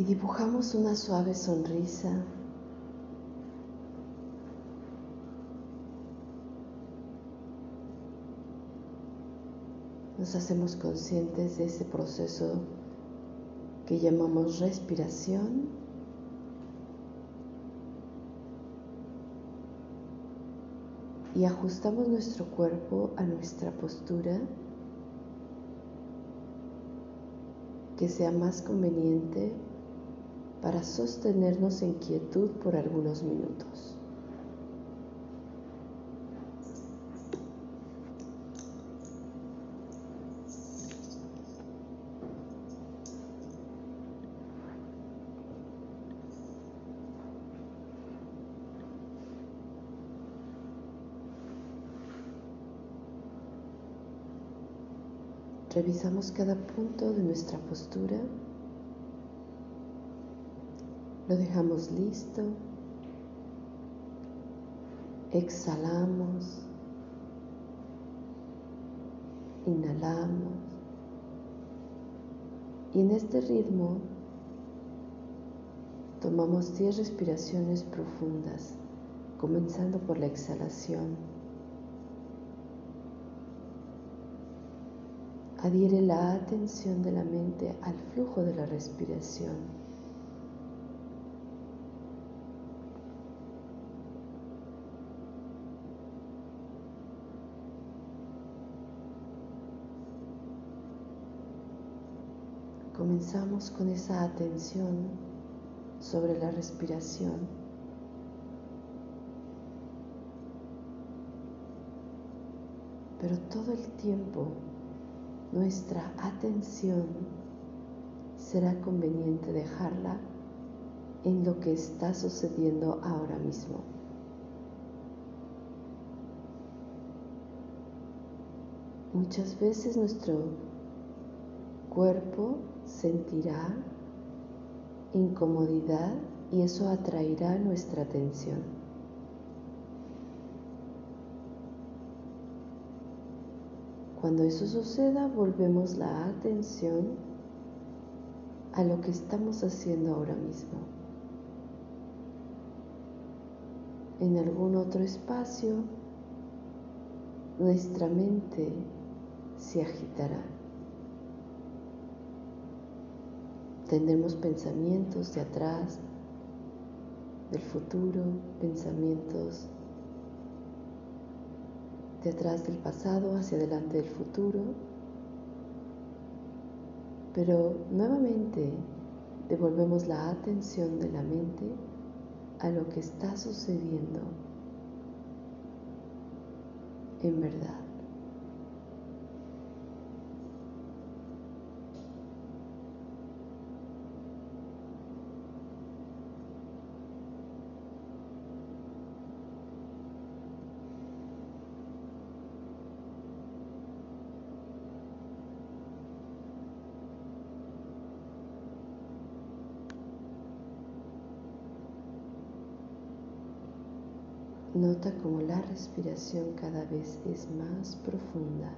y dibujamos una suave sonrisa. Nos hacemos conscientes de ese proceso que llamamos respiración. Y ajustamos nuestro cuerpo a nuestra postura que sea más conveniente para sostenernos en quietud por algunos minutos. Revisamos cada punto de nuestra postura. Lo dejamos listo. Exhalamos. Inhalamos. Y en este ritmo tomamos 10 respiraciones profundas, comenzando por la exhalación. Adhiere la atención de la mente al flujo de la respiración. Comenzamos con esa atención sobre la respiración. Pero todo el tiempo nuestra atención será conveniente dejarla en lo que está sucediendo ahora mismo. Muchas veces nuestro cuerpo sentirá incomodidad y eso atraerá nuestra atención. Cuando eso suceda, volvemos la atención a lo que estamos haciendo ahora mismo. En algún otro espacio, nuestra mente se agitará. Tendremos pensamientos de atrás, del futuro, pensamientos de atrás del pasado hacia adelante del futuro, pero nuevamente devolvemos la atención de la mente a lo que está sucediendo en verdad. Nota como la respiración cada vez es más profunda.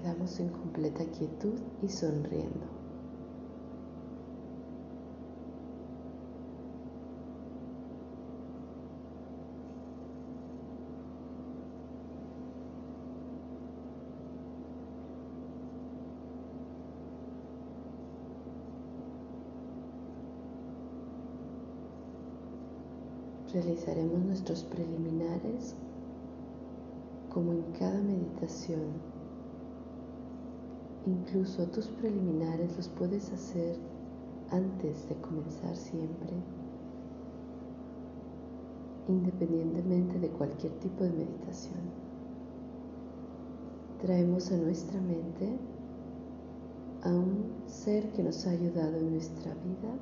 Quedamos en completa quietud y sonriendo. Realizaremos nuestros preliminares como en cada meditación Incluso tus preliminares los puedes hacer antes de comenzar siempre independientemente de cualquier tipo de meditación. Traemos a nuestra mente a un ser que nos ha ayudado en nuestra vida,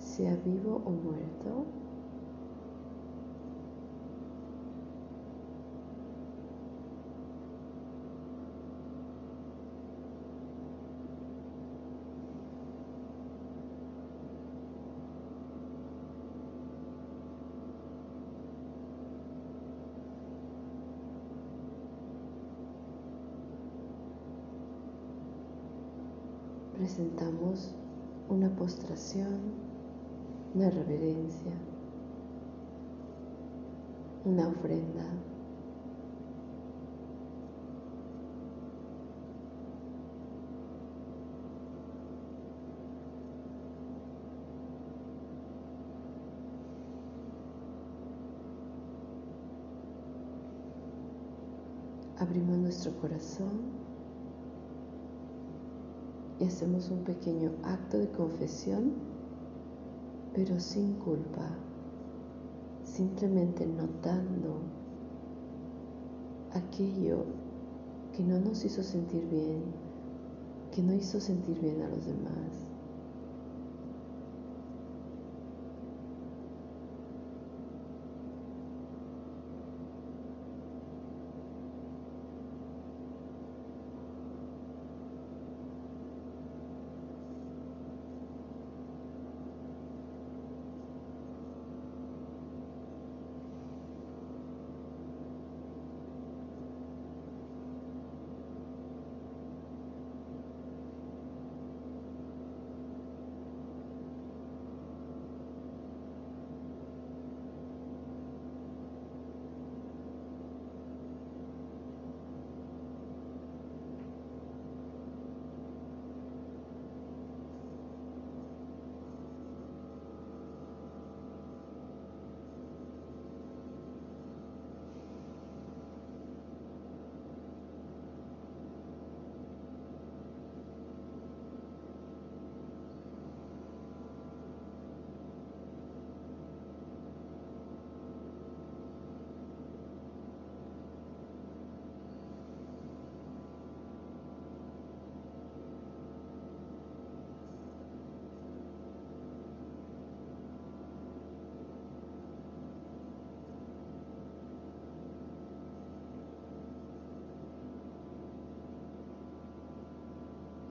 sea vivo o muerto, presentamos una postración, una reverencia, una ofrenda. Abrimos nuestro corazón y hacemos un pequeño acto de confesión, pero sin culpa, simplemente notando aquello que no nos hizo sentir bien, que no hizo sentir bien a los demás.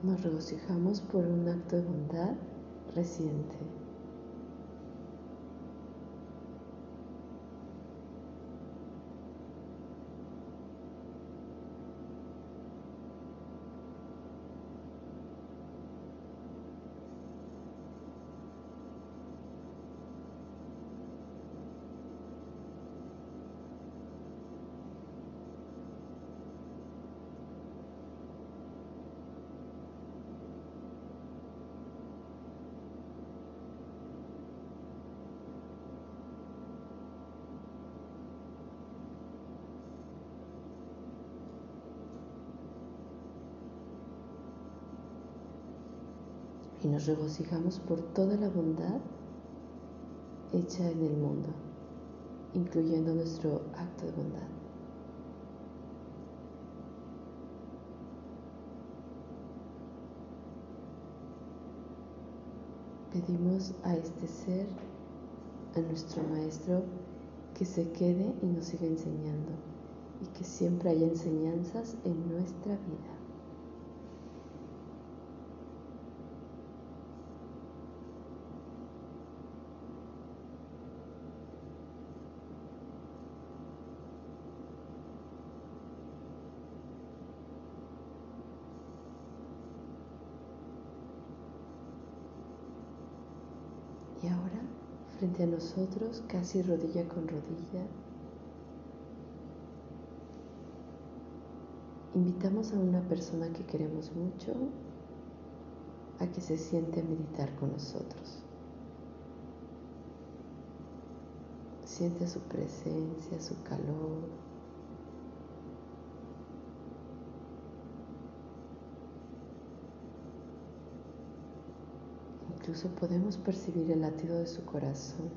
Nos regocijamos por un acto de bondad reciente. Y nos regocijamos por toda la bondad hecha en el mundo, incluyendo nuestro acto de bondad. Pedimos a este ser, a nuestro Maestro, que se quede y nos siga enseñando y que siempre haya enseñanzas en nuestra vida. Y ahora, frente a nosotros, casi rodilla con rodilla, invitamos a una persona que queremos mucho a que se siente a meditar con nosotros. Siente su presencia, su calor, Incluso podemos percibir el latido de su corazón.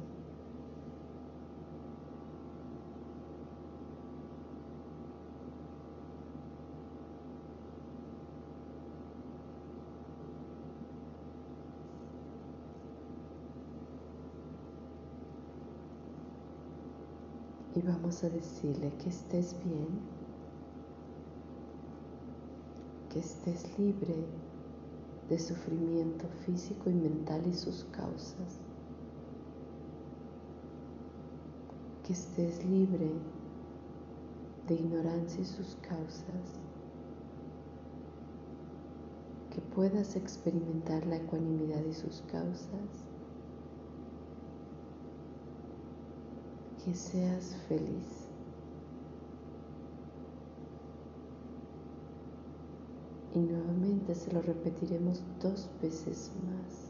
Y vamos a decirle que estés bien, que estés libre de sufrimiento físico y mental y sus causas. Que estés libre de ignorancia y sus causas. Que puedas experimentar la ecuanimidad y sus causas. Que seas feliz. Y nuevamente se lo repetiremos dos veces más.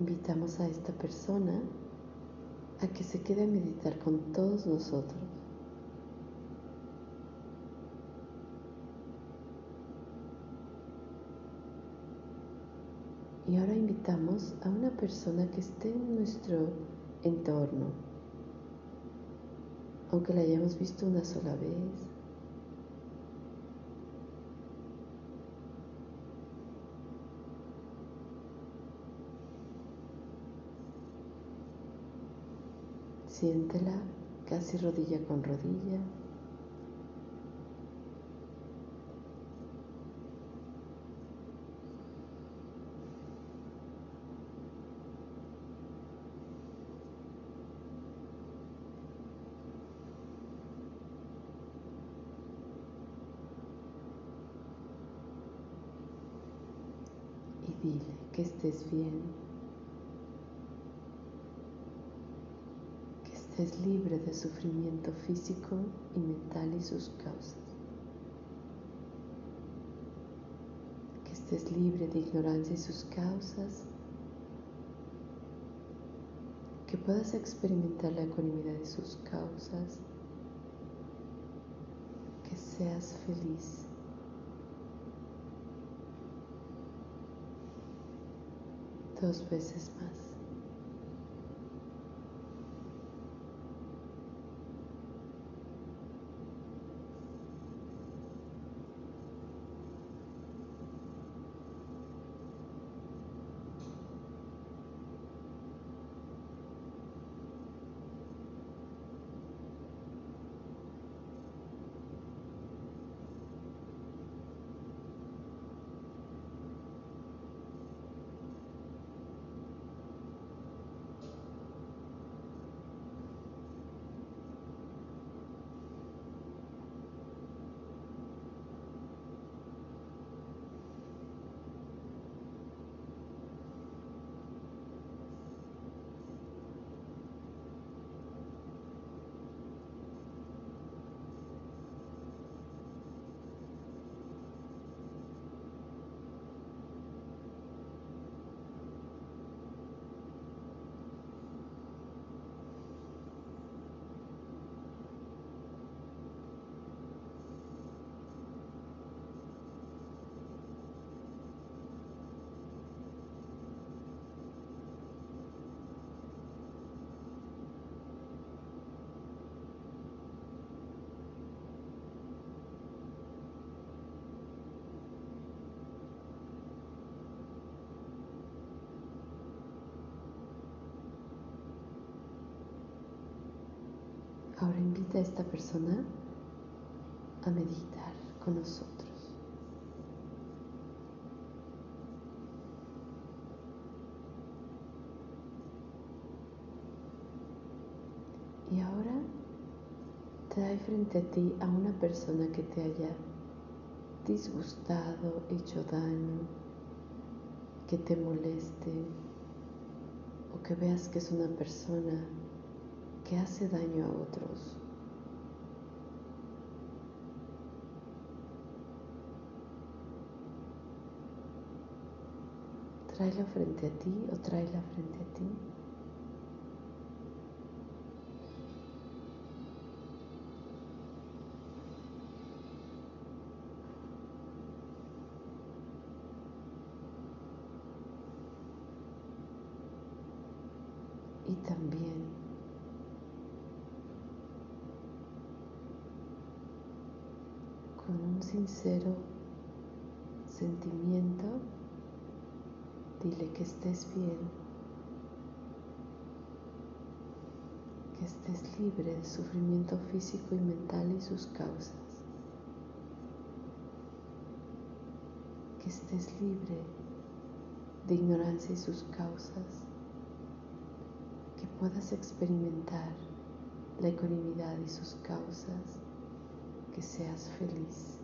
Invitamos a esta persona a que se quede a meditar con todos nosotros. Y ahora invitamos a una persona que esté en nuestro entorno, aunque la hayamos visto una sola vez, Siéntela casi rodilla con rodilla. Y dile que estés bien. Es libre de sufrimiento físico y mental y sus causas. Que estés libre de ignorancia y sus causas. Que puedas experimentar la ecuanimidad de sus causas. Que seas feliz. Dos veces más. Ahora invita a esta persona a meditar con nosotros. Y ahora trae frente a ti a una persona que te haya disgustado, hecho daño, que te moleste o que veas que es una persona que hace daño a otros. Tráela frente a ti o tráela frente a ti. Y también con un sincero sentimiento Dile que estés bien, que estés libre de sufrimiento físico y mental y sus causas, que estés libre de ignorancia y sus causas, que puedas experimentar la ecuanimidad y sus causas, que seas feliz.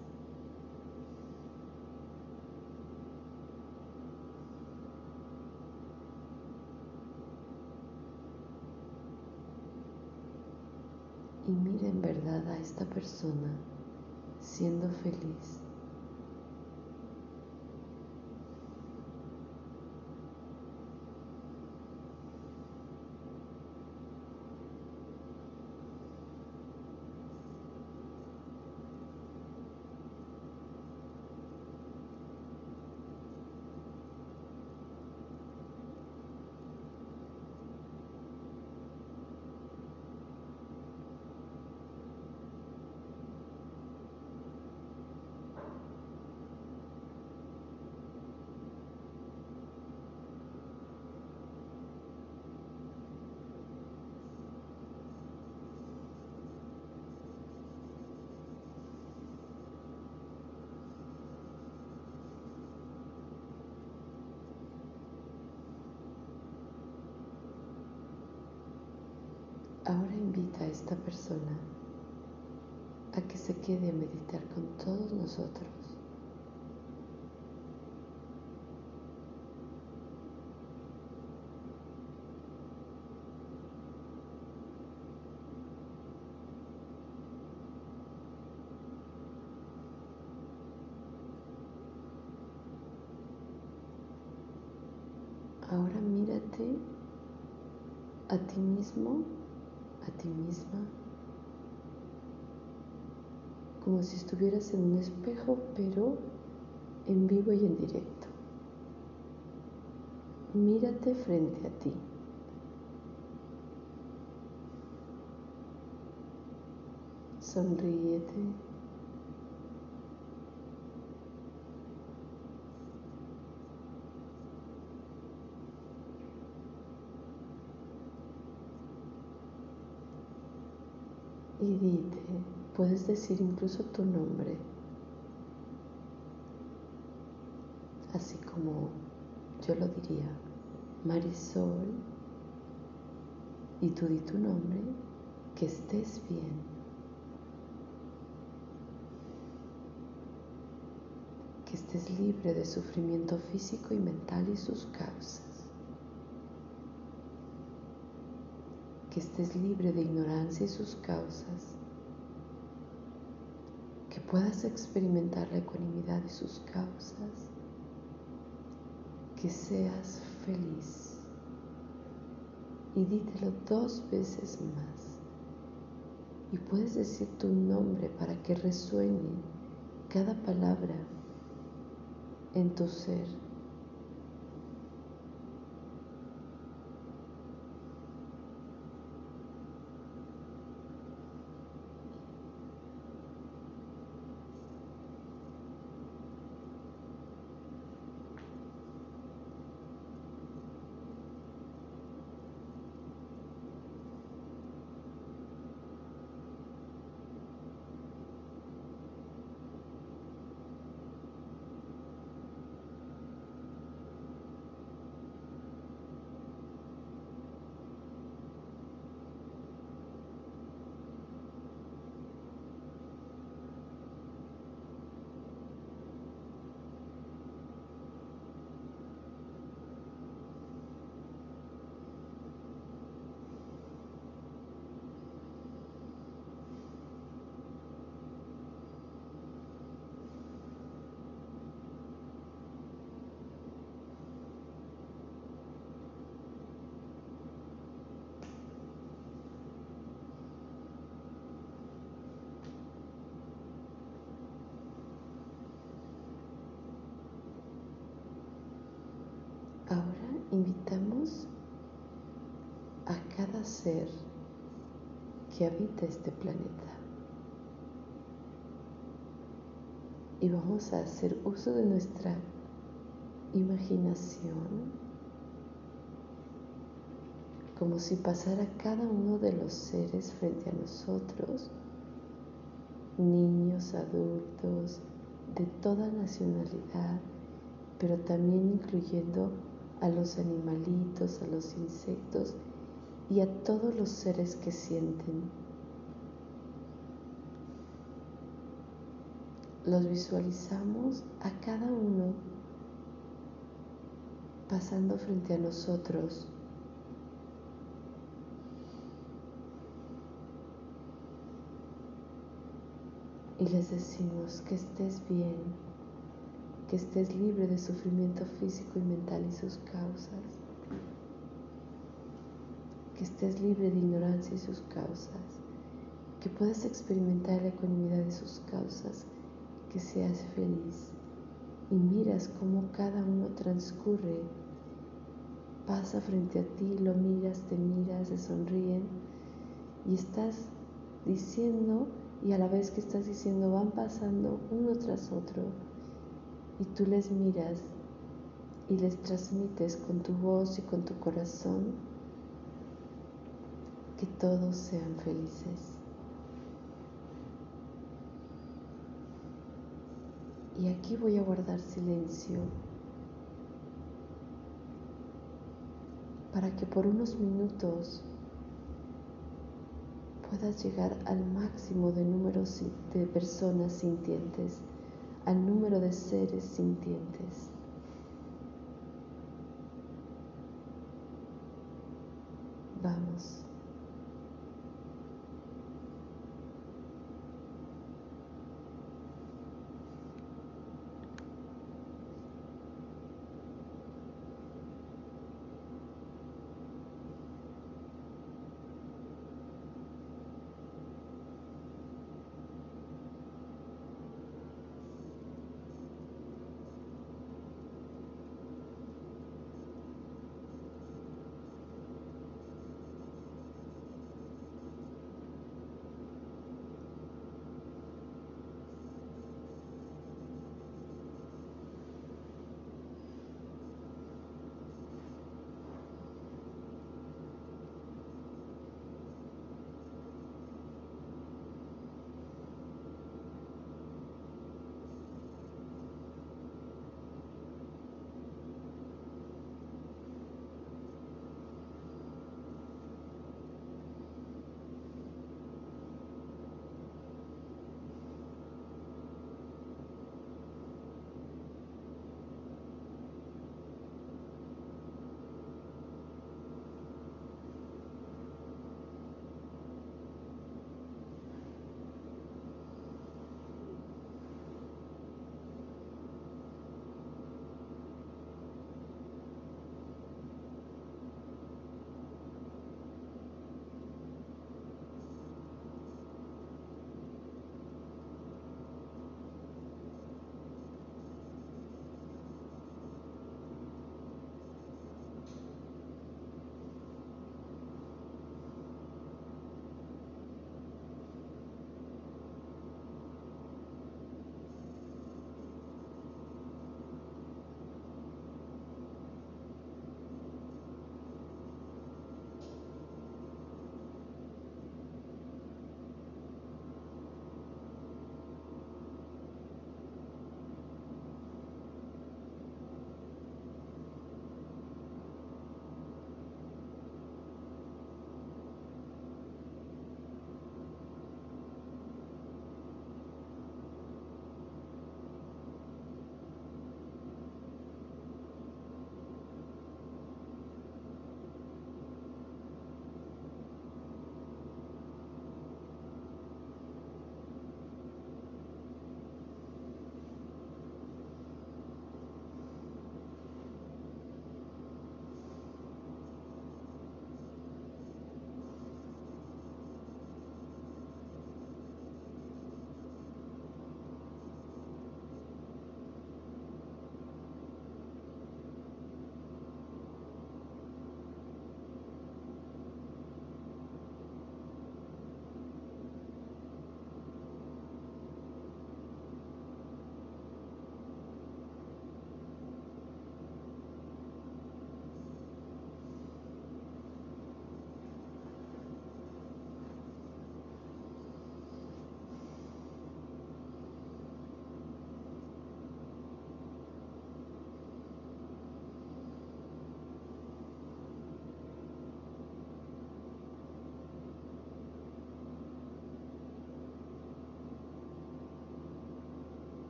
y mira en verdad a esta persona siendo feliz. Ahora invita a esta persona a que se quede a meditar con todos nosotros. Ahora mírate a ti mismo a ti misma, como si estuvieras en un espejo, pero en vivo y en directo. Mírate frente a ti. Sonríete. y puedes decir incluso tu nombre, así como yo lo diría, Marisol, y tú di tu nombre, que estés bien. Que estés libre de sufrimiento físico y mental y sus causas. que estés libre de ignorancia y sus causas, puedas experimentar la ecuanimidad y sus causas, que seas feliz. Y dítelo dos veces más. Y puedes decir tu nombre para que resuene cada palabra en tu ser. Invitamos a cada ser que habita este planeta. Y vamos a hacer uso de nuestra imaginación como si pasara cada uno de los seres frente a nosotros, niños, adultos, de toda nacionalidad, pero también incluyendo a los animalitos, a los insectos y a todos los seres que sienten. Los visualizamos a cada uno pasando frente a nosotros. Y les decimos que estés bien, que estés libre de sufrimiento físico y mental y sus causas, que estés libre de ignorancia y sus causas, que puedas experimentar la ecuanimidad de sus causas, que seas feliz. Y miras cómo cada uno transcurre, pasa frente a ti, lo miras, te miras, se sonríen. Y estás diciendo y a la vez que estás diciendo van pasando uno tras otro y tú les miras y les transmites con tu voz y con tu corazón que todos sean felices. Y aquí voy a guardar silencio para que por unos minutos puedas llegar al máximo de número de personas sintientes al número de seres sintientes. Vamos.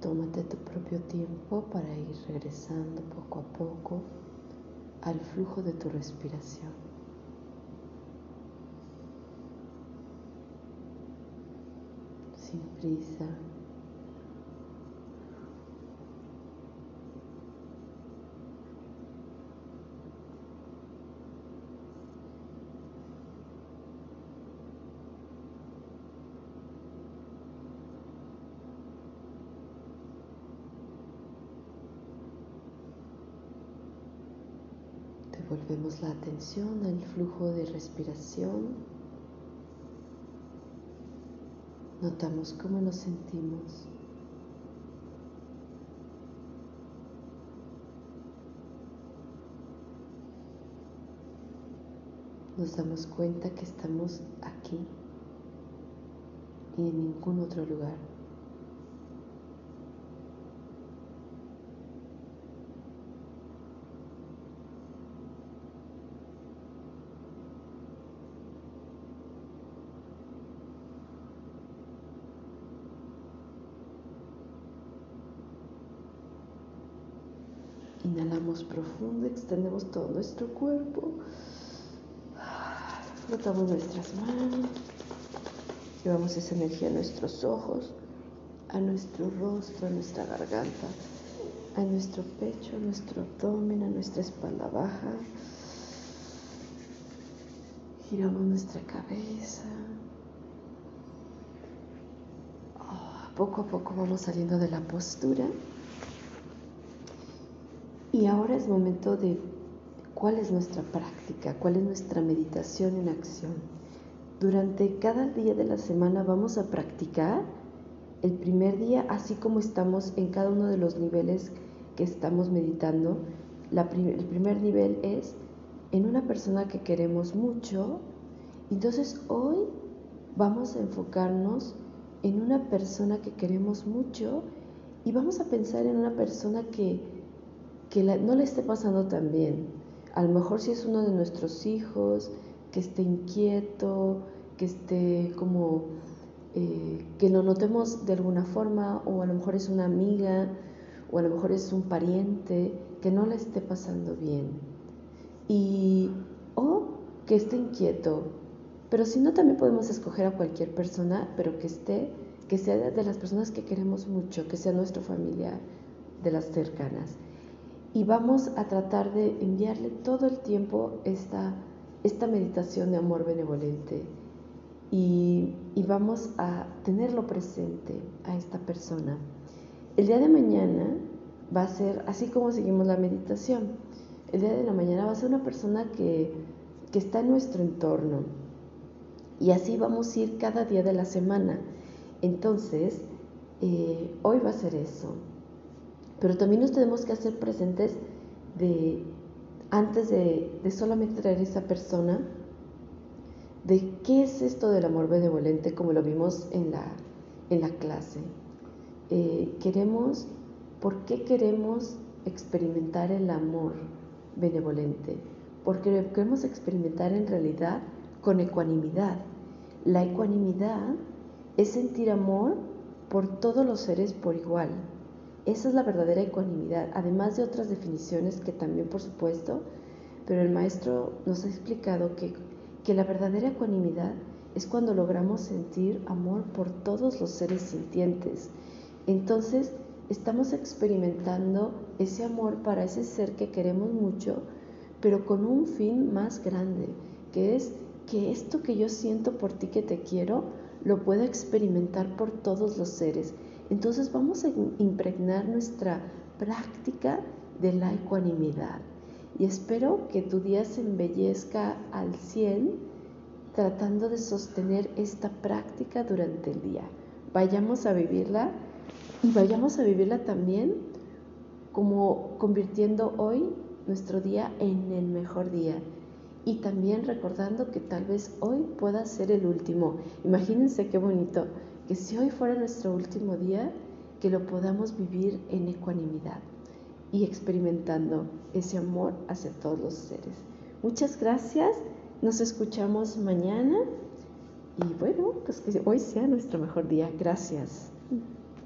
Tómate tu propio tiempo para ir regresando poco a poco al flujo de tu respiración. Sin prisa. Volvemos la atención al flujo de respiración. Notamos cómo nos sentimos. Nos damos cuenta que estamos aquí y en ningún otro lugar. Inhalamos profundo, extendemos todo nuestro cuerpo. Frotamos nuestras manos. Llevamos esa energía a nuestros ojos, a nuestro rostro, a nuestra garganta, a nuestro pecho, a nuestro abdomen, a nuestra espalda baja. Giramos nuestra cabeza. Ah, poco a poco vamos saliendo de la postura. Y ahora es momento de cuál es nuestra práctica, cuál es nuestra meditación en acción. Durante cada día de la semana vamos a practicar el primer día, así como estamos en cada uno de los niveles que estamos meditando. el primer nivel es en una persona que queremos mucho. Entonces hoy vamos a enfocarnos en una persona que queremos mucho y vamos a pensar en una persona que que no le esté pasando tan bien. A lo mejor si es uno de nuestros hijos, que esté inquieto, que esté como, eh, que lo notemos de alguna forma, o a lo mejor es una amiga, o a lo mejor es un pariente, que no le esté pasando bien. Y, o que esté inquieto. Pero si no, también podemos escoger a cualquier persona, pero que esté, que sea de las personas que queremos mucho, que sea nuestra familia, de las cercanas y vamos a tratar de enviarle todo el tiempo esta, esta meditación de amor benevolente y, y, vamos a tenerlo presente a esta persona. El día de mañana va a ser, así como seguimos la meditación, el día de la mañana va a ser una persona que, que está en nuestro entorno y así vamos a ir cada día de la semana. Entonces, eh, hoy va a ser eso. Pero también nos tenemos que hacer presentes de, antes de, solamente traer esa persona, de qué es esto del amor benevolente, como lo vimos en la, en la clase. Eh, queremos, ¿por qué queremos experimentar el amor benevolente? Porque queremos experimentar en realidad con ecuanimidad. La ecuanimidad es sentir amor por todos los seres por igual. Esa es la verdadera ecuanimidad, además de otras definiciones que también por supuesto, pero el maestro nos ha explicado que, que la verdadera ecuanimidad es cuando logramos sentir amor por todos los seres sintientes. Entonces, estamos experimentando ese amor para ese ser que queremos mucho, pero con un fin más grande, que es que esto que yo siento por ti que te quiero, lo pueda experimentar por todos los seres entonces vamos a impregnar nuestra práctica de la ecuanimidad. Y espero que tu día se embellezca al 100 tratando de sostener esta práctica durante el día. Vayamos a vivirla y vayamos a vivirla también como convirtiendo hoy nuestro día en el mejor día. Y también recordando que tal vez hoy pueda ser el último. Imagínense qué bonito que si hoy fuera nuestro último día, que lo podamos vivir en ecuanimidad y experimentando ese amor hacia todos los seres. Muchas gracias, nos escuchamos mañana y bueno, pues que hoy sea nuestro mejor día. Gracias.